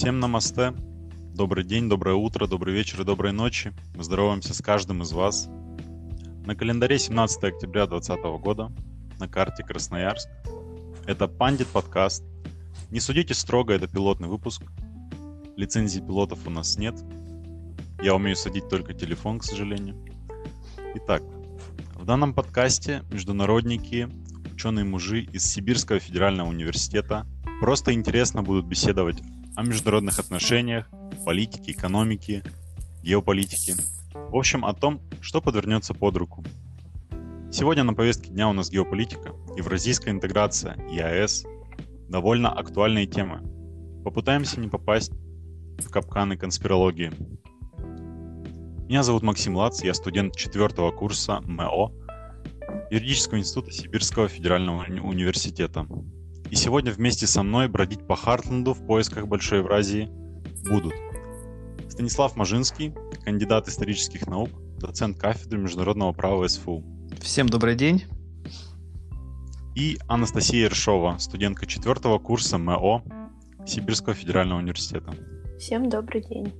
Всем намасте. Добрый день, доброе утро, добрый вечер и доброй ночи. Мы здороваемся с каждым из вас. На календаре 17 октября 2020 года, на карте Красноярск. Это Пандит подкаст. Не судите строго, это пилотный выпуск. Лицензии пилотов у нас нет. Я умею садить только телефон, к сожалению. Итак, в данном подкасте международники, ученые-мужи из Сибирского федерального университета просто интересно будут беседовать о международных отношениях, политике, экономике, геополитике. В общем, о том, что подвернется под руку. Сегодня на повестке дня у нас геополитика, евразийская интеграция, ЕАЭС. Довольно актуальные темы. Попытаемся не попасть в капканы конспирологии. Меня зовут Максим Лац, я студент четвертого курса МЭО Юридического института Сибирского федерального университета. И сегодня вместе со мной бродить по Хартленду в поисках Большой Евразии будут Станислав Мажинский, кандидат исторических наук, доцент кафедры международного права СФУ. Всем добрый день. И Анастасия Ершова, студентка четвертого курса МЭО Сибирского федерального университета. Всем добрый день.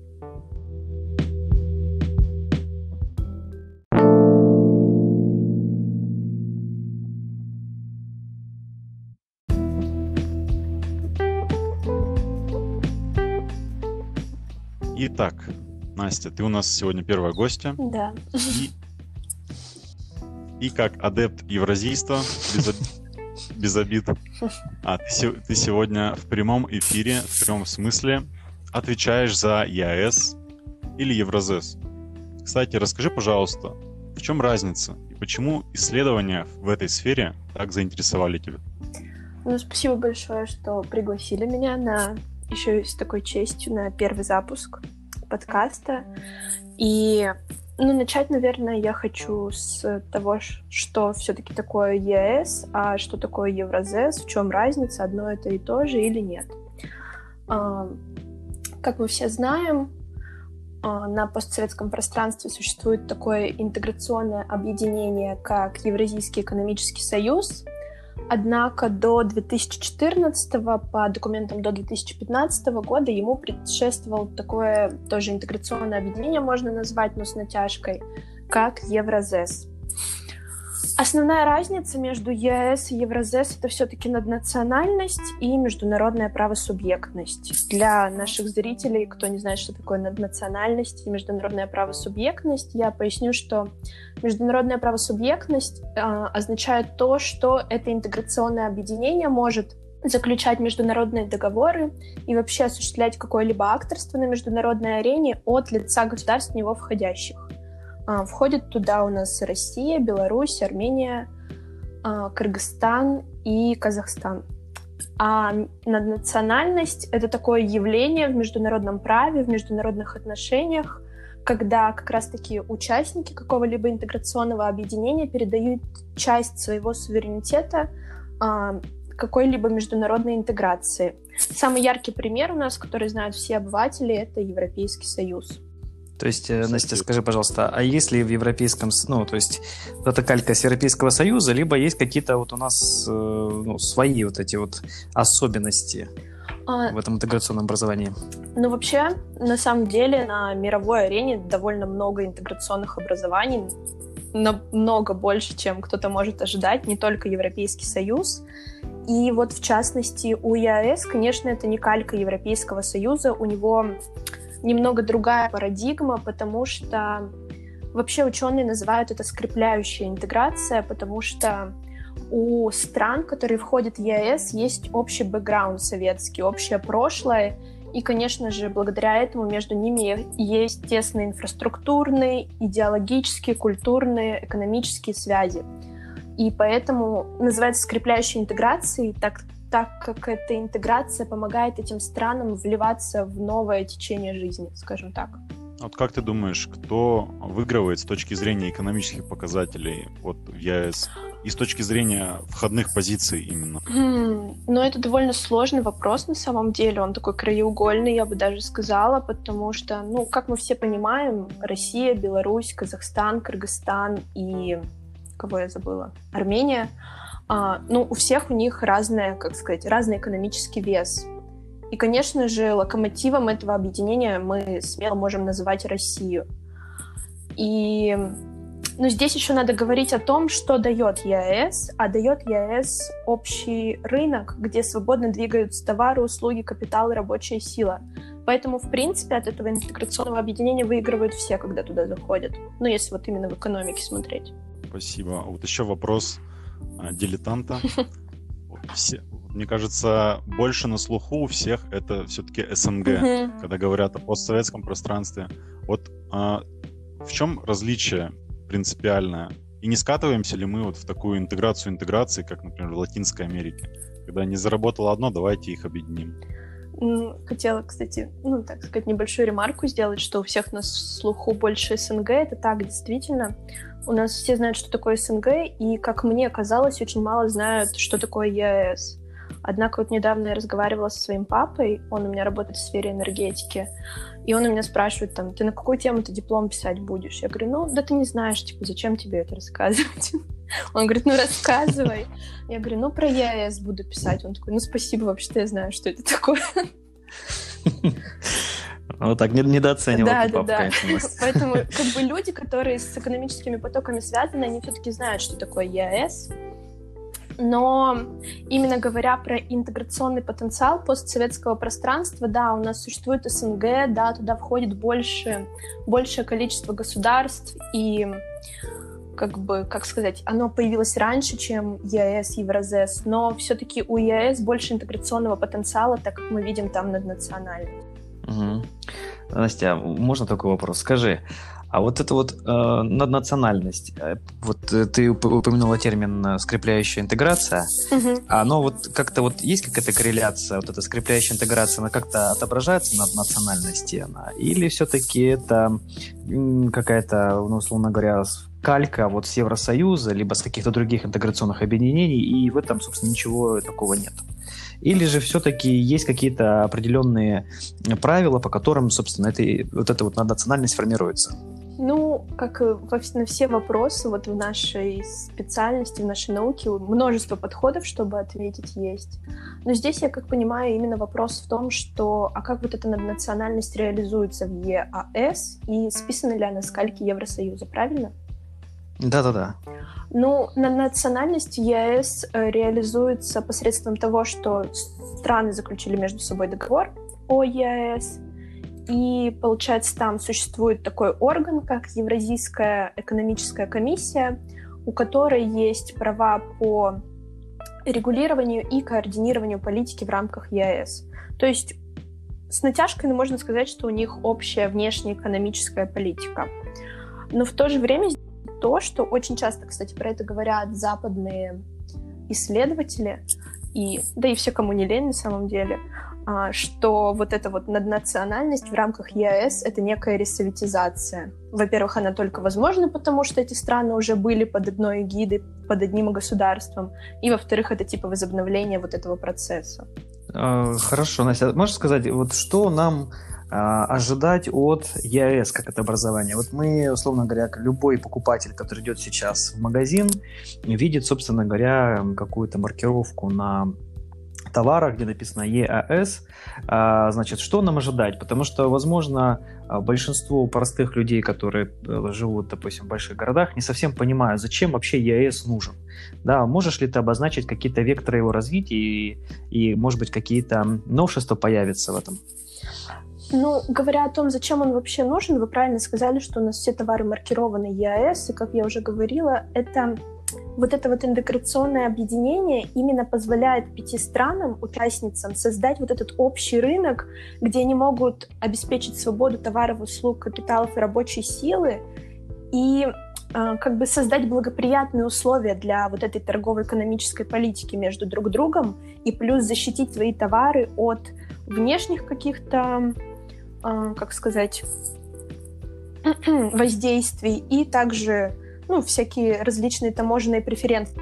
Итак, Настя, ты у нас сегодня первая гостья. Да. И, и как адепт евразийства, без, об... без обид, а ты, ты сегодня в прямом эфире, в прямом смысле, отвечаешь за ЕАЭС или Евразес. Кстати, расскажи, пожалуйста, в чем разница и почему исследования в этой сфере так заинтересовали тебя? Ну, спасибо большое, что пригласили меня на еще и с такой честью на первый запуск подкаста. И ну, начать, наверное, я хочу с того, что все-таки такое ЕС, а что такое Евразес, в чем разница, одно это и то же или нет. А, как мы все знаем, а, на постсоветском пространстве существует такое интеграционное объединение, как Евразийский экономический союз — Однако до 2014 по документам до 2015 года ему предшествовал такое тоже интеграционное объединение, можно назвать, но с натяжкой, как Евразес. Основная разница между ЕС и Евразес это все-таки наднациональность и международная правосубъектность. Для наших зрителей, кто не знает, что такое наднациональность и международная правосубъектность, я поясню, что международная правосубъектность э, означает то, что это интеграционное объединение может заключать международные договоры и вообще осуществлять какое-либо акторство на международной арене от лица государств в него входящих. А, входит туда у нас Россия, Беларусь, Армения, а, Кыргызстан и Казахстан. А наднациональность — это такое явление в международном праве, в международных отношениях, когда как раз-таки участники какого-либо интеграционного объединения передают часть своего суверенитета а, какой-либо международной интеграции. Самый яркий пример у нас, который знают все обыватели, это Европейский Союз. То есть, э, Настя, скажи, пожалуйста, а есть ли в Европейском, ну, то есть, это калька с Европейского Союза, либо есть какие-то вот у нас э, ну, свои вот эти вот особенности а... в этом интеграционном образовании? Ну, вообще, на самом деле, на мировой арене довольно много интеграционных образований, намного больше, чем кто-то может ожидать, не только Европейский Союз. И вот, в частности, у ЕАЭС, конечно, это не калька Европейского Союза, у него немного другая парадигма, потому что вообще ученые называют это скрепляющая интеграция, потому что у стран, которые входят в ЕС, есть общий бэкграунд советский, общее прошлое, и, конечно же, благодаря этому между ними есть тесные инфраструктурные, идеологические, культурные, экономические связи. И поэтому называется скрепляющей интеграцией, так так как эта интеграция помогает этим странам вливаться в новое течение жизни, скажем так. Вот как ты думаешь, кто выигрывает с точки зрения экономических показателей вот в ЕС и с точки зрения входных позиций именно? Mm, ну, это довольно сложный вопрос на самом деле. Он такой краеугольный, я бы даже сказала, потому что, ну, как мы все понимаем, Россия, Беларусь, Казахстан, Кыргызстан и кого я забыла? Армения — а, ну, у всех у них разная, как сказать, разный экономический вес. И, конечно же, локомотивом этого объединения мы смело можем называть Россию. И но здесь еще надо говорить о том, что дает ЕАЭС, а дает ЕАЭС общий рынок, где свободно двигаются товары, услуги, капитал и рабочая сила. Поэтому, в принципе, от этого интеграционного объединения выигрывают все, когда туда заходят. Ну, если вот именно в экономике смотреть. Спасибо. Вот еще вопрос а, дилетанта. Все, мне кажется, больше на слуху у всех это все-таки СНГ, когда говорят о постсоветском пространстве. Вот а, в чем различие принципиальное? И не скатываемся ли мы вот в такую интеграцию интеграции, как, например, в Латинской Америке? Когда не заработало одно, давайте их объединим. Хотела, кстати, ну, так сказать, небольшую ремарку сделать, что у всех на слуху больше СНГ. Это так, действительно. У нас все знают, что такое СНГ, и, как мне казалось, очень мало знают, что такое ЕАЭС. Однако вот недавно я разговаривала со своим папой, он у меня работает в сфере энергетики, и он у меня спрашивает, там, ты на какую тему ты диплом писать будешь? Я говорю, ну, да ты не знаешь, типа, зачем тебе это рассказывать? Он говорит, ну, рассказывай. Я говорю, ну, про ЕАЭС буду писать. Он такой, ну, спасибо, вообще-то я знаю, что это такое. Вот так недооценивал да, да, да. Поэтому как бы люди, которые с экономическими потоками связаны, они все-таки знают, что такое ЕАЭС. Но именно говоря про интеграционный потенциал постсоветского пространства, да, у нас существует СНГ, да, туда входит больше, большее количество государств, и как бы, как сказать, оно появилось раньше, чем ЕАЭС, Евразес, но все-таки у ЕАЭС больше интеграционного потенциала, так как мы видим там наднациональность. Угу. Настя, можно такой вопрос? Скажи, а вот это вот э, наднациональность, э, вот э, ты упомянула термин э, скрепляющая интеграция, угу. оно вот как-то вот есть какая-то корреляция, вот эта скрепляющая интеграция, она как-то отображается над национальности, она, или все-таки это какая-то, ну, условно говоря, калька вот с Евросоюза, либо с каких-то других интеграционных объединений, и в этом, собственно, ничего такого нет. Или же все-таки есть какие-то определенные правила, по которым, собственно, это, вот эта вот национальность формируется? Ну, как на все вопросы вот в нашей специальности, в нашей науке множество подходов, чтобы ответить, есть. Но здесь, я как понимаю, именно вопрос в том, что а как вот эта наднациональность реализуется в ЕАС и списана ли она с кальки Евросоюза, правильно? Да-да-да. Ну, на национальность ЕС э, реализуется посредством того, что страны заключили между собой договор о ЕС, и, получается, там существует такой орган, как Евразийская экономическая комиссия, у которой есть права по регулированию и координированию политики в рамках ЕС. То есть с натяжкой ну, можно сказать, что у них общая внешнеэкономическая политика. Но в то же время то, что очень часто, кстати, про это говорят западные исследователи, и, да и все, кому не лень на самом деле, а, что вот эта вот наднациональность в рамках ЕАЭС — это некая ресоветизация. Во-первых, она только возможна, потому что эти страны уже были под одной эгидой, под одним государством. И, во-вторых, это типа возобновление вот этого процесса. А, хорошо, Настя, можешь сказать, вот что нам а, ожидать от ЕАЭС как это образование. Вот мы, условно говоря, любой покупатель, который идет сейчас в магазин, видит, собственно говоря, какую-то маркировку на товарах, где написано ЕАС, а, значит, что нам ожидать? Потому что, возможно, большинство простых людей, которые э, живут, допустим, в больших городах, не совсем понимают, зачем вообще ЕАС нужен. Да, можешь ли ты обозначить какие-то векторы его развития и, и может быть, какие-то новшества появятся в этом? Ну, говоря о том, зачем он вообще нужен, вы правильно сказали, что у нас все товары маркированы ЕАЭС, и, как я уже говорила, это вот это вот интеграционное объединение именно позволяет пяти странам, участницам, создать вот этот общий рынок, где они могут обеспечить свободу товаров, услуг, капиталов и рабочей силы, и э, как бы создать благоприятные условия для вот этой торгово-экономической политики между друг другом, и плюс защитить свои товары от внешних каких-то а, как сказать, воздействий и также ну, всякие различные таможенные преференции.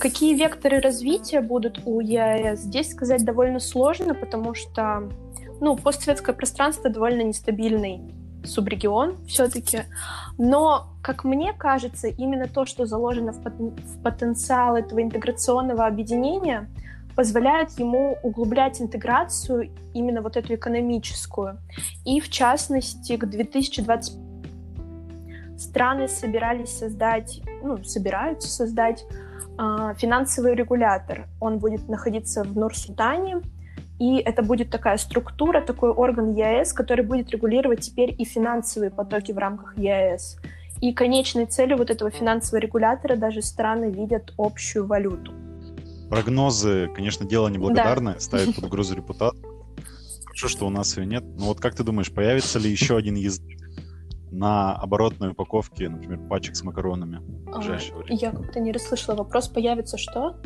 Какие векторы развития будут у ЕАЭС? Здесь сказать довольно сложно, потому что ну, постсоветское пространство довольно нестабильный субрегион все-таки. Но, как мне кажется, именно то, что заложено в, в потенциал этого интеграционного объединения, позволяют ему углублять интеграцию именно вот эту экономическую. И в частности, к 2020 страны собирались создать, ну, собираются создать э, финансовый регулятор. Он будет находиться в Нур-Султане, и это будет такая структура, такой орган ЕАЭС, который будет регулировать теперь и финансовые потоки в рамках ЕАЭС. И конечной целью вот этого финансового регулятора даже страны видят общую валюту. Прогнозы, конечно, дело неблагодарное, да. ставят под угрозу репутацию. Хорошо, что у нас ее нет. Но вот как ты думаешь, появится ли еще один язык на оборотной упаковке, например, пачек с макаронами а, Я как-то не расслышала вопрос. Появится что?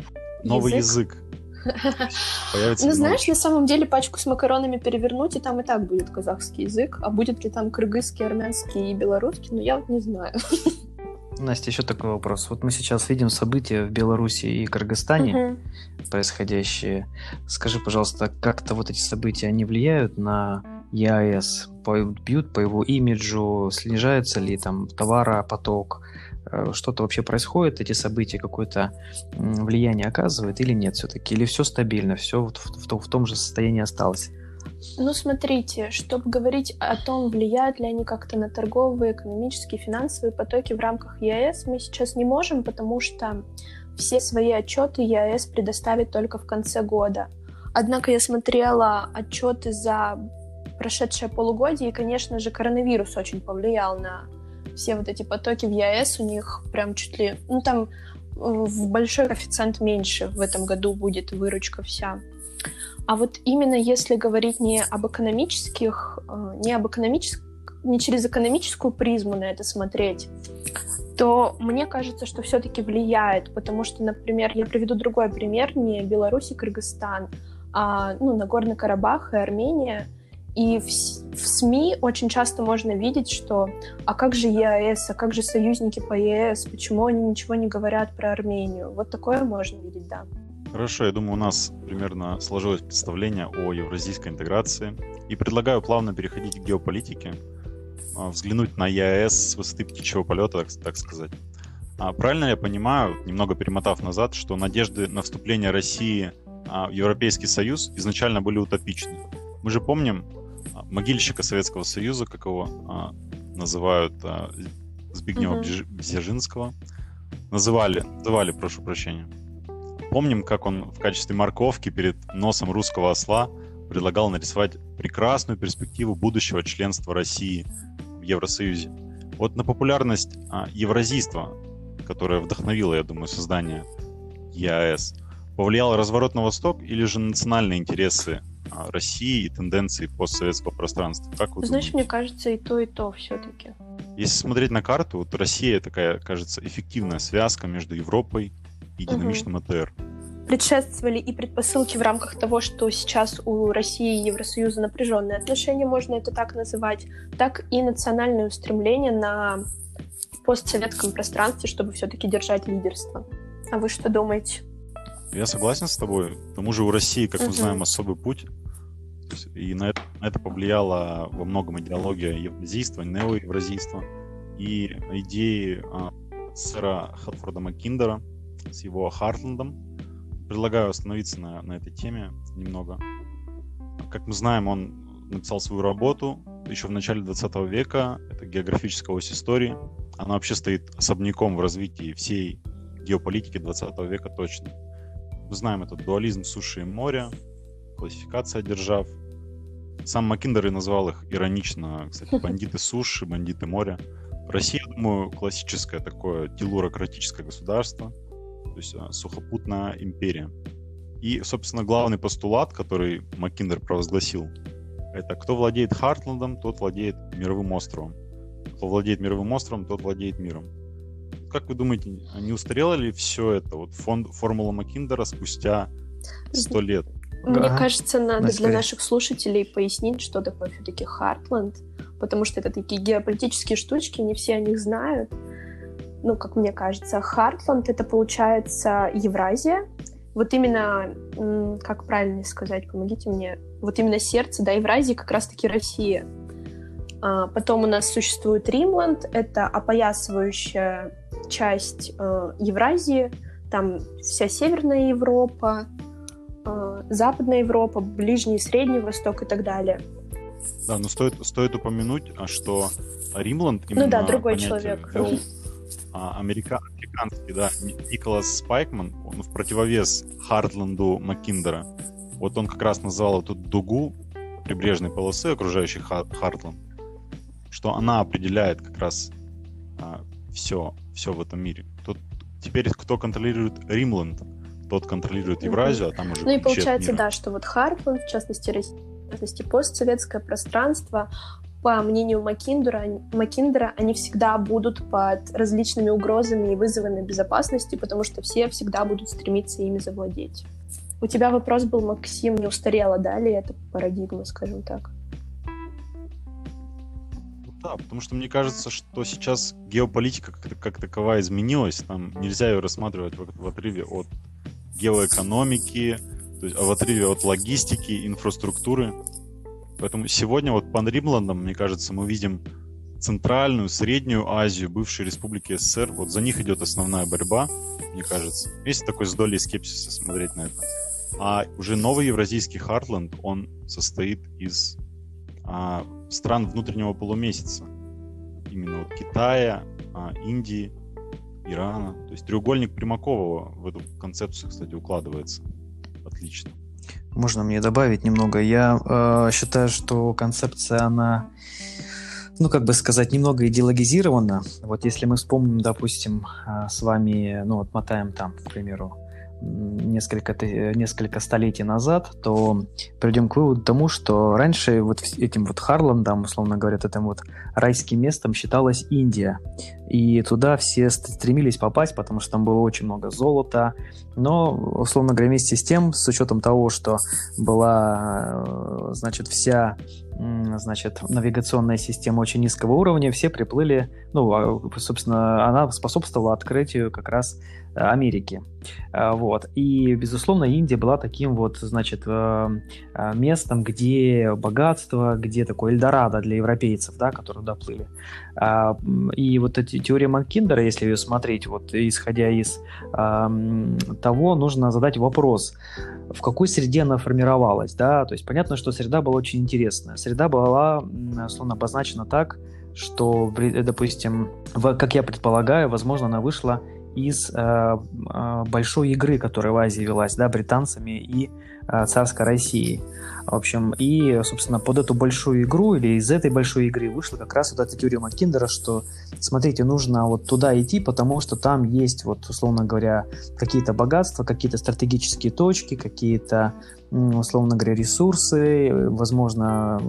Новый язык. язык. Появится ну, знаешь, на самом деле пачку с макаронами перевернуть, и там и так будет казахский язык. А будет ли там кыргызский, армянский и белорусский, ну, я вот не знаю. Настя, еще такой вопрос. Вот мы сейчас видим события в Беларуси и Кыргызстане угу. происходящие. Скажи, пожалуйста, как-то вот эти события, они влияют на ЕАЭС? Бьют по его имиджу? Снижается ли там товаропоток? Э, что-то вообще происходит, эти события какое-то влияние оказывают или нет все-таки? Или все стабильно, все в, в, в том же состоянии осталось? Ну, смотрите, чтобы говорить о том, влияют ли они как-то на торговые, экономические, финансовые потоки в рамках ЕАЭС, мы сейчас не можем, потому что все свои отчеты ЕАЭС предоставит только в конце года. Однако я смотрела отчеты за прошедшее полугодие, и, конечно же, коронавирус очень повлиял на все вот эти потоки в ЕАЭС, у них прям чуть ли... Ну, там в большой коэффициент меньше в этом году будет выручка вся. А вот именно если говорить не об экономических, э, не об экономических, не через экономическую призму на это смотреть, то мне кажется, что все-таки влияет, потому что, например, я приведу другой пример, не Беларусь и Кыргызстан, а ну, Нагорный Карабах и Армения — и в, в СМИ очень часто можно видеть, что а как же ЕАЭС, а как же союзники по ЕС, почему они ничего не говорят про Армению. Вот такое можно видеть, да. Хорошо, я думаю, у нас примерно сложилось представление о евразийской интеграции. И предлагаю плавно переходить к геополитике, а, взглянуть на ЕАЭС с высоты птичьего полета, так, так сказать. А правильно я понимаю, немного перемотав назад, что надежды на вступление России а, в Европейский Союз изначально были утопичны. Мы же помним, могильщика Советского Союза, как его а, называют а, Збигнева угу. Бзержинского. Называли, называли, прошу прощения. Помним, как он в качестве морковки перед носом русского осла предлагал нарисовать прекрасную перспективу будущего членства России в Евросоюзе. Вот на популярность а, евразийства, которое вдохновило, я думаю, создание ЕАЭС, повлиял разворот на восток или же национальные интересы а, России и тенденции постсоветского пространства? Как вы Знаешь, думаете? мне кажется, и то, и то все-таки. Если смотреть на карту, вот Россия такая, кажется, эффективная связка между Европой и динамичным угу. АТР. Предшествовали и предпосылки в рамках того, что сейчас у России и Евросоюза напряженные отношения, можно это так называть, так и национальное устремление на постсоветском пространстве, чтобы все-таки держать лидерство. А вы что думаете? Я согласен с тобой. К тому же у России, как мы знаем, особый путь. И на это, на это повлияла во многом идеология евразийства, неоевразийства и идеи а, сэра Хатфорда Маккиндера с его Хартландом. Предлагаю остановиться на, на этой теме немного. Как мы знаем, он написал свою работу еще в начале 20 века. Это географическая ось истории. Она вообще стоит особняком в развитии всей геополитики 20 века точно. Знаем этот дуализм суши и моря, классификация держав. Сам Маккиндер и назвал их иронично, кстати, бандиты суши, бандиты моря. Россия, думаю, классическое такое телурократическое государство, то есть а, сухопутная империя. И, собственно, главный постулат, который Маккиндер провозгласил, это кто владеет Хартландом, тот владеет мировым островом. Кто владеет мировым островом, тот владеет миром. Как вы думаете, не устарело ли все это, вот фонд, формула Маккиндера спустя сто лет? Мне ага. кажется, надо Наскорее. для наших слушателей пояснить, что такое все-таки Хартленд, потому что это такие геополитические штучки, не все о них знают. Ну, как мне кажется, Хартленд — это, получается, Евразия. Вот именно, как правильно сказать, помогите мне, вот именно сердце, да, Евразии как раз-таки Россия. А, потом у нас существует Римланд, это опоясывающая часть э, Евразии, там вся Северная Европа, э, Западная Европа, Ближний и Средний Восток и так далее. Да, но стоит, стоит упомянуть, а, что Римланд именно Ну да, другой человек. Вел, а, америка, американский, да, Николас Спайкман, он в противовес Хартланду Маккиндера. Вот он как раз назвал эту дугу прибрежной полосы, окружающей Хартланд, что она определяет как раз а, все, все в этом мире. Тут теперь кто контролирует Римланд, тот контролирует Евразию, а там уже Ну и получается, да, что вот Хартланд, в частности, в частности, постсоветское пространство, по мнению Макиндера, Макиндера, они всегда будут под различными угрозами и вызовами безопасности, потому что все всегда будут стремиться ими завладеть. У тебя вопрос был, Максим, не устарела, да, ли эта парадигма, скажем так? Да, потому что мне кажется, что сейчас геополитика как, как таковая изменилась. Там нельзя ее рассматривать в, в отрыве от геоэкономики, то есть, а в отрыве от логистики, инфраструктуры. Поэтому сегодня вот по Римландам, мне кажется, мы видим Центральную, Среднюю Азию, бывшие республики СССР. Вот за них идет основная борьба, мне кажется. Есть такой с долей скепсиса смотреть на это. А уже новый евразийский Хартленд, он состоит из а, стран внутреннего полумесяца. Именно вот Китая, а, Индии, Ирана. То есть треугольник Примакова в эту концепцию, кстати, укладывается. Отлично. Можно мне добавить немного? Я э, считаю, что концепция, она, ну, как бы сказать, немного идеологизирована. Вот если мы вспомним, допустим, э, с вами, ну, вот мотаем там, к примеру, несколько, несколько столетий назад, то придем к выводу тому, что раньше вот этим вот Харландом, условно говоря, этим вот райским местом считалась Индия. И туда все стремились попасть, потому что там было очень много золота. Но, условно говоря, вместе с тем, с учетом того, что была, э, значит, вся значит, навигационная система очень низкого уровня, все приплыли, ну, а, собственно, она способствовала открытию как раз Америки. А, вот. И, безусловно, Индия была таким вот, значит, э, э, местом, где богатство, где такой Эльдорадо для европейцев, да, которые доплыли. А, и вот эти теория Маккиндера, если ее смотреть, вот исходя из того, нужно задать вопрос, в какой среде она формировалась, да, то есть понятно, что среда была очень интересная. Среда была, условно, обозначена так, что, допустим, как я предполагаю, возможно, она вышла из э, э, большой игры, которая в Азии велась, да, британцами и э, царской Россией. В общем, и, собственно, под эту большую игру или из этой большой игры вышла как раз вот эта теория Маккиндера, что, смотрите, нужно вот туда идти, потому что там есть, вот, условно говоря, какие-то богатства, какие-то стратегические точки, какие-то, условно говоря, ресурсы, возможно,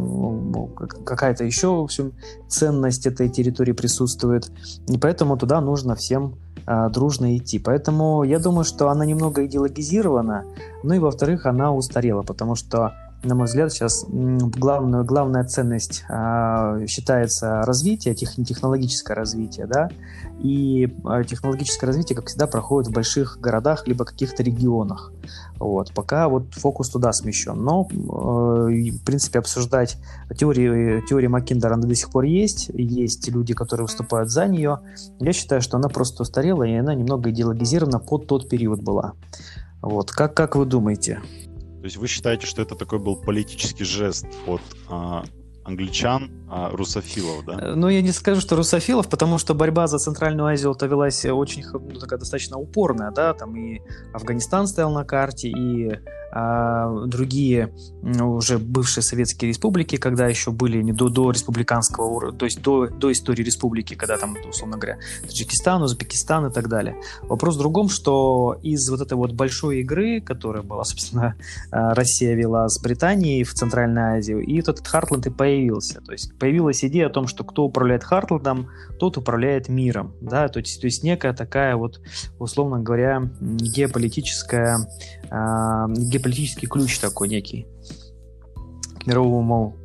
какая-то еще, в общем, ценность этой территории присутствует. И поэтому туда нужно всем а, дружно идти. Поэтому я думаю, что она немного идеологизирована, ну и во-вторых, она устарела, потому что на мой взгляд, сейчас главную, главная ценность э, считается развитие, тех, технологическое развитие, да, и э, технологическое развитие, как всегда, проходит в больших городах либо каких-то регионах. Вот, пока вот фокус туда смещен. Но, э, в принципе, обсуждать теорию, теорию Маккиндера, она до сих пор есть, есть люди, которые выступают за нее. Я считаю, что она просто устарела, и она немного идеологизирована под тот период была. Вот, как, как вы думаете? То есть вы считаете, что это такой был политический жест от а, англичан, а русофилов, да? Э, ну, я не скажу, что русофилов, потому что борьба за Центральную Азию-то велась очень ну, такая достаточно упорная, да, там и Афганистан стоял на карте, и другие уже бывшие советские республики, когда еще были не до, до республиканского, то есть до, до истории республики, когда там, условно говоря, Таджикистан, Узбекистан и так далее. Вопрос в другом, что из вот этой вот большой игры, которая была, собственно, а, Россия вела с Британией в Центральной Азии, и этот Хартланд и появился. То есть появилась идея о том, что кто управляет Хартландом, тот управляет миром. Да? То, есть, то есть некая такая вот, условно говоря, геополитическая э, геополитический ключ такой некий к мировому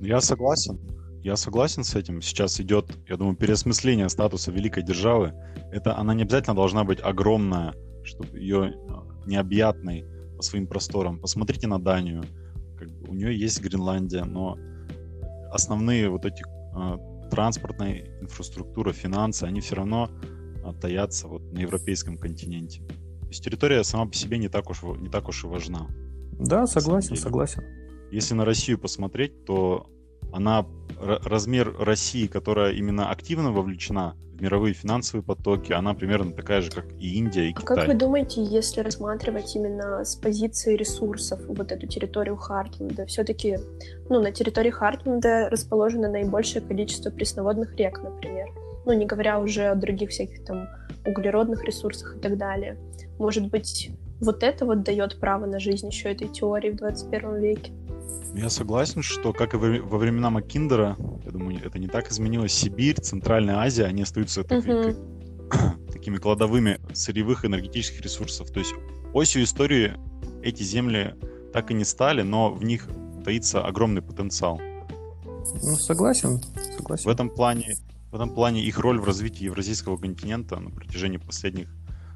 Я согласен. Я согласен с этим. Сейчас идет, я думаю, переосмысление статуса великой державы. Это она не обязательно должна быть огромная, чтобы ее а, необъятной по своим просторам. Посмотрите на Данию. Как бы у нее есть Гренландия, но основные вот эти э, транспортная инфраструктура, финансы, они все равно э, таятся вот на европейском континенте. Есть территория сама по себе не так уж, не так уж и важна. Да, согласен, согласен. Если на Россию посмотреть, то она размер России, которая именно активно вовлечена в мировые финансовые потоки, она примерно такая же, как и Индия, и а Китай. как вы думаете, если рассматривать именно с позиции ресурсов вот эту территорию Хартленда, все-таки, ну, на территории Хартленда расположено наибольшее количество пресноводных рек, например, ну, не говоря уже о других всяких там углеродных ресурсах и так далее. Может быть, вот это вот дает право на жизнь еще этой теории в 21 веке? Я согласен, что как и во времена Маккиндера, я думаю, это не так изменилось. Сибирь, Центральная Азия, они остаются такими, uh-huh. такими кладовыми сырьевых энергетических ресурсов. То есть осью истории эти земли так и не стали, но в них таится огромный потенциал. Ну, согласен, согласен. В этом плане, в этом плане их роль в развитии евразийского континента на протяжении последних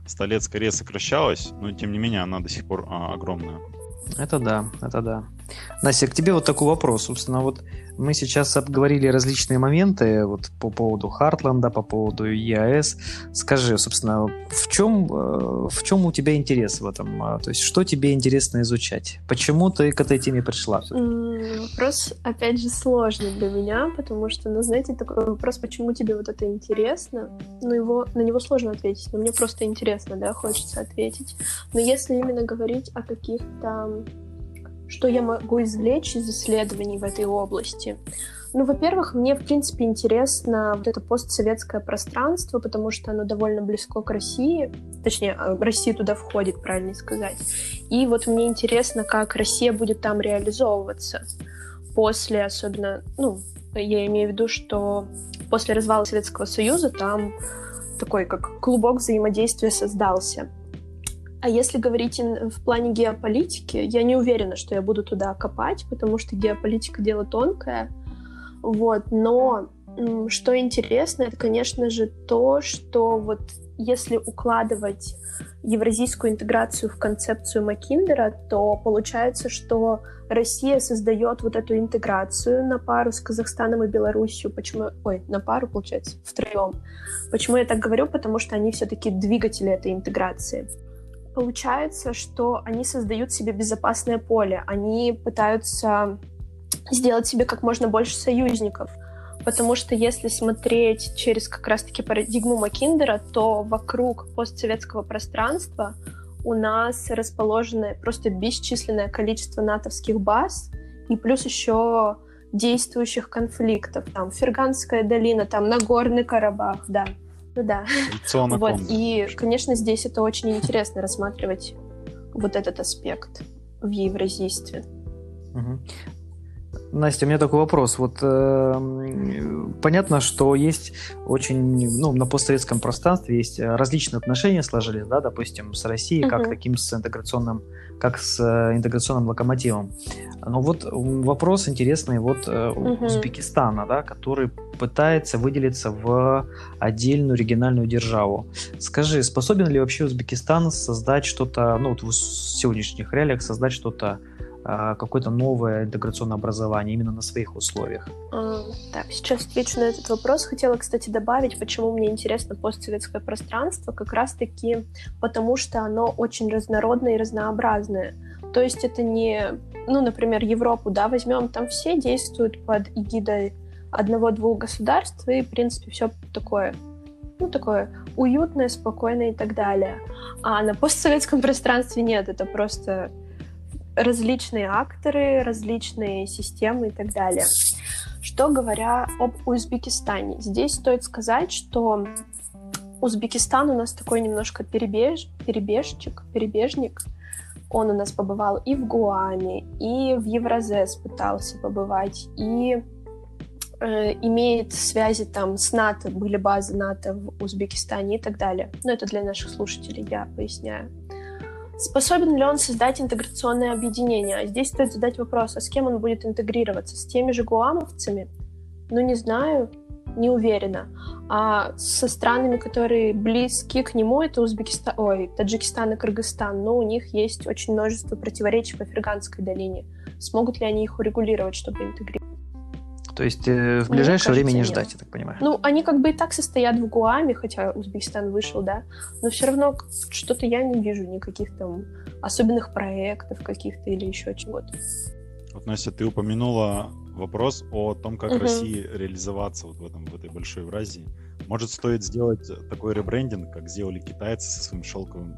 ста лет скорее сокращалась, но тем не менее она до сих пор а, огромная. Это да, это да. Настя, к тебе вот такой вопрос. Собственно, вот мы сейчас обговорили различные моменты вот по поводу Хартленда, по поводу ЕАЭС. Скажи, собственно, в чем, э, в чем у тебя интерес в этом? А, то есть, что тебе интересно изучать? Почему ты к этой теме пришла? Вопрос, опять же, сложный для меня, потому что, ну, знаете, такой вопрос, почему тебе вот это интересно, ну, его, на него сложно ответить, но мне просто интересно, да, хочется ответить. Но если именно говорить о каких-то что я могу извлечь из исследований в этой области? Ну, во-первых, мне, в принципе, интересно вот это постсоветское пространство, потому что оно довольно близко к России, точнее, э, Россия туда входит, правильно сказать. И вот мне интересно, как Россия будет там реализовываться после, особенно, ну, я имею в виду, что после развала Советского Союза там такой как клубок взаимодействия создался. А если говорить в плане геополитики, я не уверена, что я буду туда копать, потому что геополитика дело тонкое. Вот, но что интересно, это, конечно же, то, что вот если укладывать евразийскую интеграцию в концепцию Маккиндера, то получается, что Россия создает вот эту интеграцию на пару с Казахстаном и Белоруссией. Почему? Ой, на пару, получается, втроем. Почему я так говорю? Потому что они все-таки двигатели этой интеграции получается, что они создают себе безопасное поле, они пытаются сделать себе как можно больше союзников. Потому что если смотреть через как раз-таки парадигму Маккиндера, то вокруг постсоветского пространства у нас расположено просто бесчисленное количество натовских баз и плюс еще действующих конфликтов. Там Ферганская долина, там Нагорный Карабах, да. Ну да. Вот. И, конечно, здесь это очень интересно рассматривать вот этот аспект в евразийстве. Угу. Настя, у меня такой вопрос. Вот э, понятно, что есть очень, ну, на постсоветском пространстве есть различные отношения сложились, да, допустим, с Россией, uh-huh. как таким с интеграционным, как с э, интеграционным локомотивом. Но вот вопрос интересный вот uh-huh. Узбекистана, да, который пытается выделиться в отдельную региональную державу. Скажи, способен ли вообще Узбекистан создать что-то, ну, вот в сегодняшних реалиях создать что-то какое-то новое интеграционное образование именно на своих условиях? А, так, сейчас отвечу на этот вопрос. Хотела, кстати, добавить, почему мне интересно постсоветское пространство, как раз-таки потому, что оно очень разнородное и разнообразное. То есть это не, ну, например, Европу, да, возьмем, там все действуют под эгидой одного-двух государств, и, в принципе, все такое ну, такое уютное, спокойное и так далее. А на постсоветском пространстве нет, это просто различные акторы, различные системы и так далее. Что говоря об Узбекистане, здесь стоит сказать, что Узбекистан у нас такой немножко перебеж, перебежчик, перебежник. Он у нас побывал и в Гуаме, и в Евразес пытался побывать, и э, имеет связи там с НАТО, были базы НАТО в Узбекистане и так далее. Но это для наших слушателей я поясняю. Способен ли он создать интеграционное объединение? А здесь стоит задать вопрос, а с кем он будет интегрироваться? С теми же гуамовцами? Ну, не знаю, не уверена. А со странами, которые близки к нему, это Узбекистан, ой, Таджикистан и Кыргызстан, но у них есть очень множество противоречий по Ферганской долине. Смогут ли они их урегулировать, чтобы интегрировать? То есть э, в Мне ближайшее время не ждать, нет. я так понимаю. Ну, они как бы и так состоят в Гуаме, хотя Узбекистан вышел, да, но все равно что-то я не вижу никаких там особенных проектов каких-то или еще чего-то. Вот, Настя, ты упомянула вопрос о том, как Мгм. России реализоваться вот в, этом, в этой большой Евразии. Может, стоит сделать такой ребрендинг, как сделали китайцы со своим шелковым,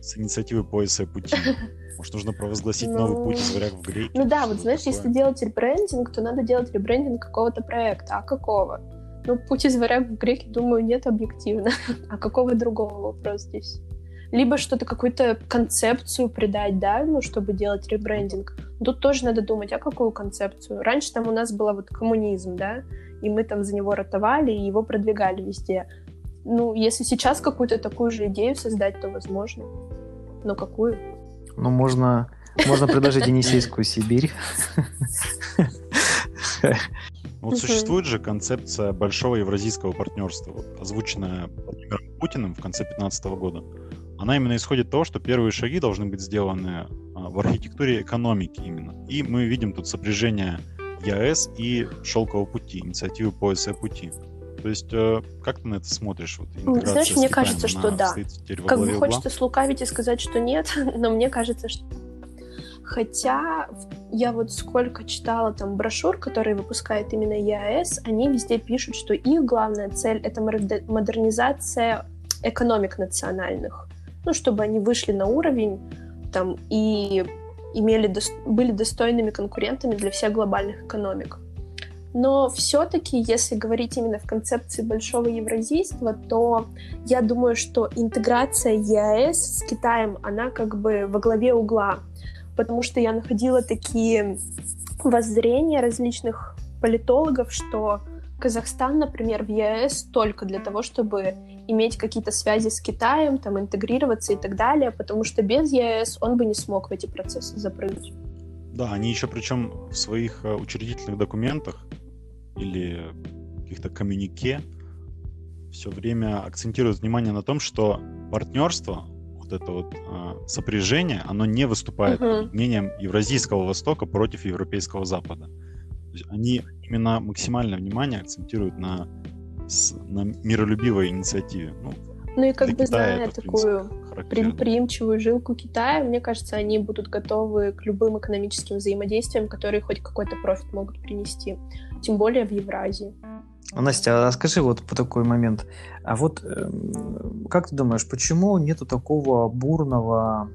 с инициативы пояса пути. Может, нужно провозгласить новый Ну, путь из варяг в греки? Ну да, вот знаешь, такое? если делать ребрендинг, то надо делать ребрендинг какого-то проекта. А какого? Ну, путь из варяг в греки, думаю, нет объективно. А какого другого вопрос здесь? Либо что-то, какую-то концепцию придать, да, ну, чтобы делать ребрендинг. Тут тоже надо думать, а какую концепцию? Раньше там у нас был вот коммунизм, да, и мы там за него ротовали и его продвигали везде. Ну, если сейчас какую-то такую же идею создать, то возможно. Но какую? Ну, можно, можно предложить Енисейскую Сибирь. Вот существует же концепция большого евразийского партнерства, озвученная Владимиром Путиным в конце 2015 года. Она именно исходит из того, что первые шаги должны быть сделаны а, в архитектуре экономики именно. И мы видим тут сопряжение ЕАЭС и Шелкового пути, инициативы пояса пути. То есть, э, как ты на это смотришь? Вот, Ну, знаешь, мне кажется, что да. Как бы хочется слукавить и сказать, что нет, но мне кажется, что... Хотя я вот сколько читала там брошюр, которые выпускает именно ЕАЭС, они везде пишут, что их главная цель — это модер- модернизация экономик национальных. Ну, чтобы они вышли на уровень там и имели, были достойными конкурентами для всех глобальных экономик. Но все-таки, если говорить именно в концепции большого евразийства, то я думаю, что интеграция ЕАЭС с Китаем, она как бы во главе угла. Потому что я находила такие воззрения различных политологов, что Казахстан, например, в ЕАЭС только для того, чтобы иметь какие-то связи с Китаем, там, интегрироваться и так далее, потому что без ЕАЭС он бы не смог в эти процессы запрыгнуть. Да, они еще причем в своих э, учредительных документах или каких-то коммюнике все время акцентируют внимание на том, что партнерство, вот это вот э, сопряжение, оно не выступает Мгм. мнением Евразийского Востока против Европейского Запада. То есть они именно максимальное внимание акцентируют на, с- на миролюбивой инициативе. Ну, Ну и как бы Китая зная это, такую преимчивую жилку Китая, мне кажется, они будут готовы к любым экономическим взаимодействиям, которые хоть какой-то профит могут принести. Тем более в Евразии. Настя, а скажи вот по такой момент, а вот эм, как ты думаешь, почему нету такого бурного,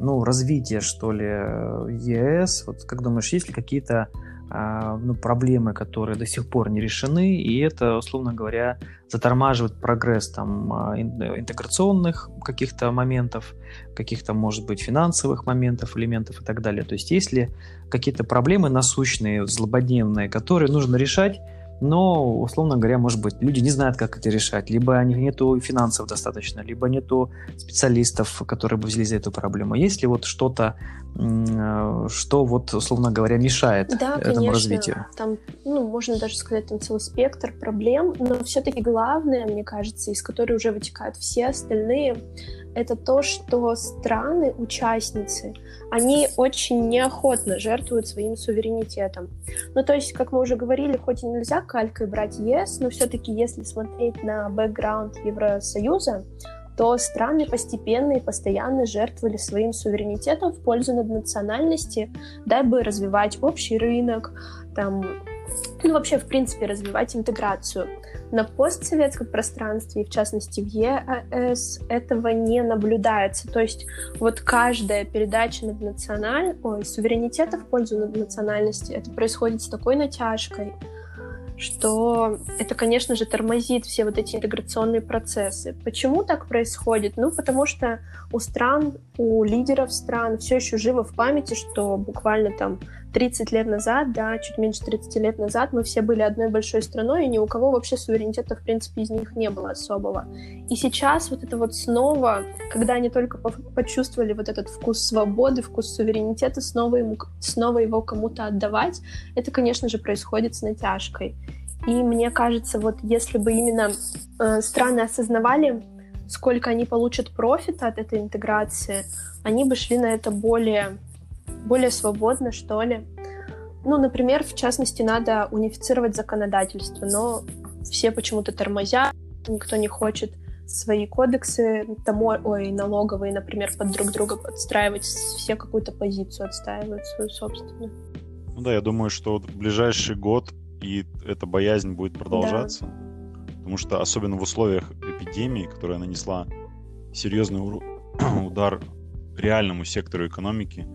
ну, развития, что ли, э, ЕС? Вот как думаешь, есть ли какие-то ну, проблемы, которые до сих пор не решены, и это, условно говоря, затормаживает прогресс там а, ин- интеграционных каких-то моментов, каких-то, может быть, финансовых моментов, элементов и так далее. То есть есть ли какие-то проблемы насущные, злободневные, которые нужно решать, но, условно говоря, может быть, люди не знают, как это решать. Либо они, нету финансов достаточно, либо нету специалистов, которые бы взялись за эту проблему. Есть ли вот что-то, э, что вот, условно говоря, мешает Да, этому конечно. развитию? Там, ну, можно даже сказать, там целый спектр проблем, но все-таки главное, мне кажется, из которой уже вытекают все остальные, это то, что страны, участницы, они очень неохотно жертвуют своим суверенитетом. Ну, то есть, как мы уже говорили, хоть и нельзя калькой брать ЕС, но все-таки, если смотреть на бэкграунд Евросоюза, то страны постепенно и постоянно жертвовали своим суверенитетом в пользу наднациональности, дабы развивать общий рынок, там, ну, вообще, в принципе, развивать интеграцию. На постсоветском пространстве, и в частности в ЕАЭС, этого не наблюдается. То есть вот каждая передача наднациональ... Ой, суверенитета в пользу наднациональности, это происходит с такой натяжкой, что это, конечно же, тормозит все вот эти интеграционные процессы. Почему так происходит? Ну, потому что у стран, у лидеров стран все еще живо в памяти, что буквально там 30 лет назад, да, чуть меньше 30 лет назад мы все были одной большой страной, и ни у кого вообще суверенитета, в принципе, из них не было особого. И сейчас вот это вот снова, когда они только по- почувствовали вот этот вкус свободы, вкус суверенитета, снова, ему, снова его кому-то отдавать, это, конечно же, происходит с натяжкой. И мне кажется, вот если бы именно э, страны осознавали, сколько они получат профита от этой интеграции, они бы шли на это более, более свободно, что ли. Ну, например, в частности, надо унифицировать законодательство, но все почему-то тормозят, никто не хочет свои кодексы, тому, ой, налоговые, например, под друг друга подстраивать, все какую-то позицию отстаивают свою собственную. Ну да, я думаю, что вот в ближайший год и эта боязнь будет продолжаться, да. потому что особенно в условиях эпидемии, которая нанесла серьезный удар реальному сектору экономики,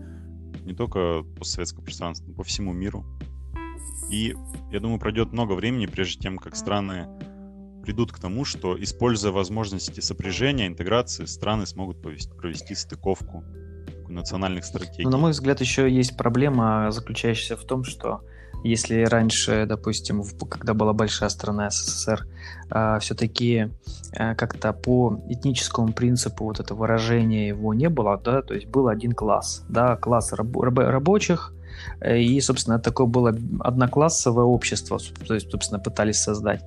не только постсоветского пространства, но по всему миру. И я думаю, пройдет много времени, прежде чем как страны придут к тому, что, используя возможности сопряжения, интеграции, страны смогут провести стыковку национальных стратегий. Но, на мой взгляд, еще есть проблема, заключающаяся в том, что если раньше, допустим, когда была большая страна СССР, а, все-таки а, как-то по этническому принципу вот это выражение его не было, да, то есть был один класс, да, класс раб- рабочих, э, и, собственно, такое было одноклассовое общество, то есть, собственно, пытались создать,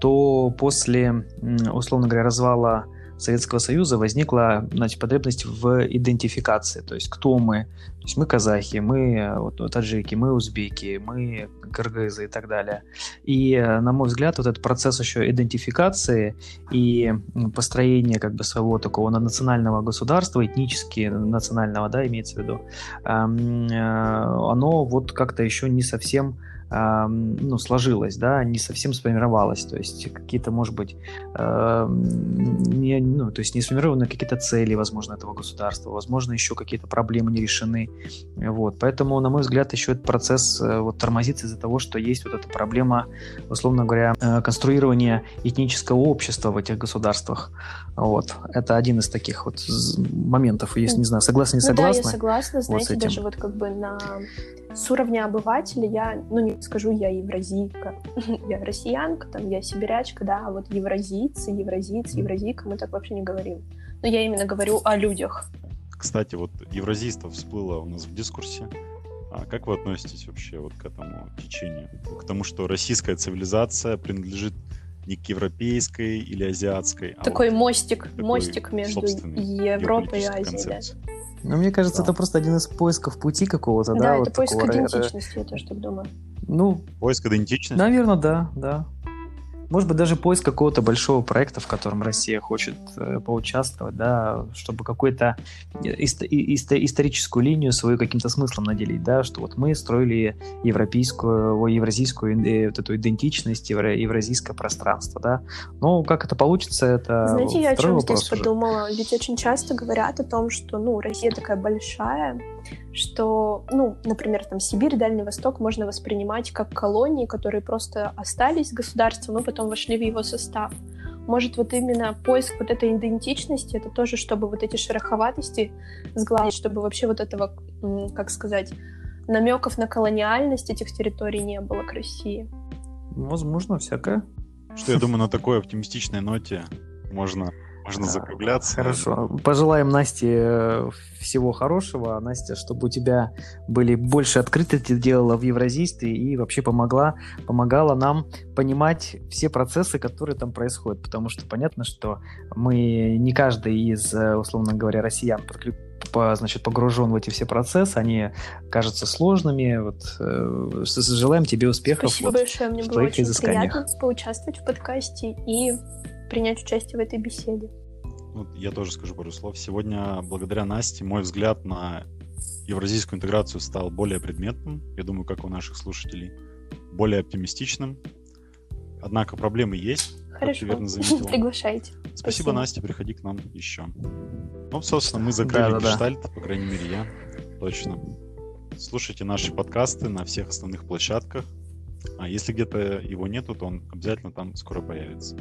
то после, условно говоря, развала Советского Союза возникла значит, потребность в идентификации, то есть кто мы. То есть мы казахи, мы вот, таджики, мы узбеки, мы кыргызы и так далее. И, на мой взгляд, вот этот процесс еще идентификации и построения как бы своего такого национального государства, этнически национального, да, имеется в виду, эм, э, оно вот как-то еще не совсем ну, сложилось, да, не совсем сформировалось, то есть какие-то, может быть, не, ну, то есть не сформированы какие-то цели, возможно, этого государства, возможно, еще какие-то проблемы не решены, вот, поэтому, на мой взгляд, еще этот процесс э, вот тормозится из-за того, что есть вот эта проблема, условно говоря, э, конструирования этнического общества в этих государствах, вот, это один из таких вот моментов, если, не знаю, согласны, не согласны? Ну да, я согласна, знаете, вот даже вот как бы на с уровня обывателя я, ну не скажу, я евразийка, я россиянка, там, я сибирячка, да, а вот евразийцы, евразийцы, евразийка, мы так вообще не говорим. Но я именно говорю о людях. Кстати, вот евразийство всплыло у нас в дискурсе. А как вы относитесь вообще вот к этому течению? К тому, что российская цивилизация принадлежит не к европейской или азиатской. А такой а вот мостик, такой мостик между Европой и Азией, да. Ну, мне кажется, да. это просто один из поисков пути какого-то, да? Да, это вот поиск такого... идентичности, я тоже так думаю. Ну, поиск идентичности? Наверное, да, да. Может быть, даже поиск какого-то большого проекта, в котором Россия хочет э, поучаствовать, да, чтобы какую-то ист- ист- историческую линию свою каким-то смыслом наделить, да, что вот мы строили европейскую, евразийскую э, вот эту идентичность, евро- евразийское пространство, да. Но как это получится, это Знаете, я о чем здесь уже. подумала? Ведь очень часто говорят о том, что, ну, Россия такая большая, что, ну, например, там Сибирь, Дальний Восток можно воспринимать как колонии, которые просто остались государством, но потом вошли в его состав. Может, вот именно поиск вот этой идентичности, это тоже, чтобы вот эти шероховатости сгладить, чтобы вообще вот этого, как сказать, намеков на колониальность этих территорий не было к России. Возможно, всякое. Что я думаю, на такой оптимистичной ноте можно можно закругляться. Хорошо. Пожелаем Насте э, всего хорошего. Настя, чтобы у тебя были больше открыты ты делала в евразийстве и вообще помогла, помогала нам понимать все процессы, которые там происходят. Потому что понятно, что мы не каждый из, э, условно говоря, россиян по, значит, погружен в эти все процессы, они кажутся сложными. Вот, э, желаем тебе успехов Спасибо вот, большое, мне было очень приятно поучаствовать в подкасте и принять участие в этой беседе. Ну, я тоже скажу пару слов. Сегодня, благодаря Насте, мой взгляд на евразийскую интеграцию стал более предметным, я думаю, как у наших слушателей, более оптимистичным. Однако проблемы есть, Хорошо. как ты верно заметила. Приглашайте. Спасибо, Спасибо, Настя, приходи к нам еще. Ну, собственно, мы закрыли да, да, гештальт, да. по крайней мере, я точно. Слушайте наши подкасты на всех основных площадках. А если где-то его нету, то он обязательно там скоро появится.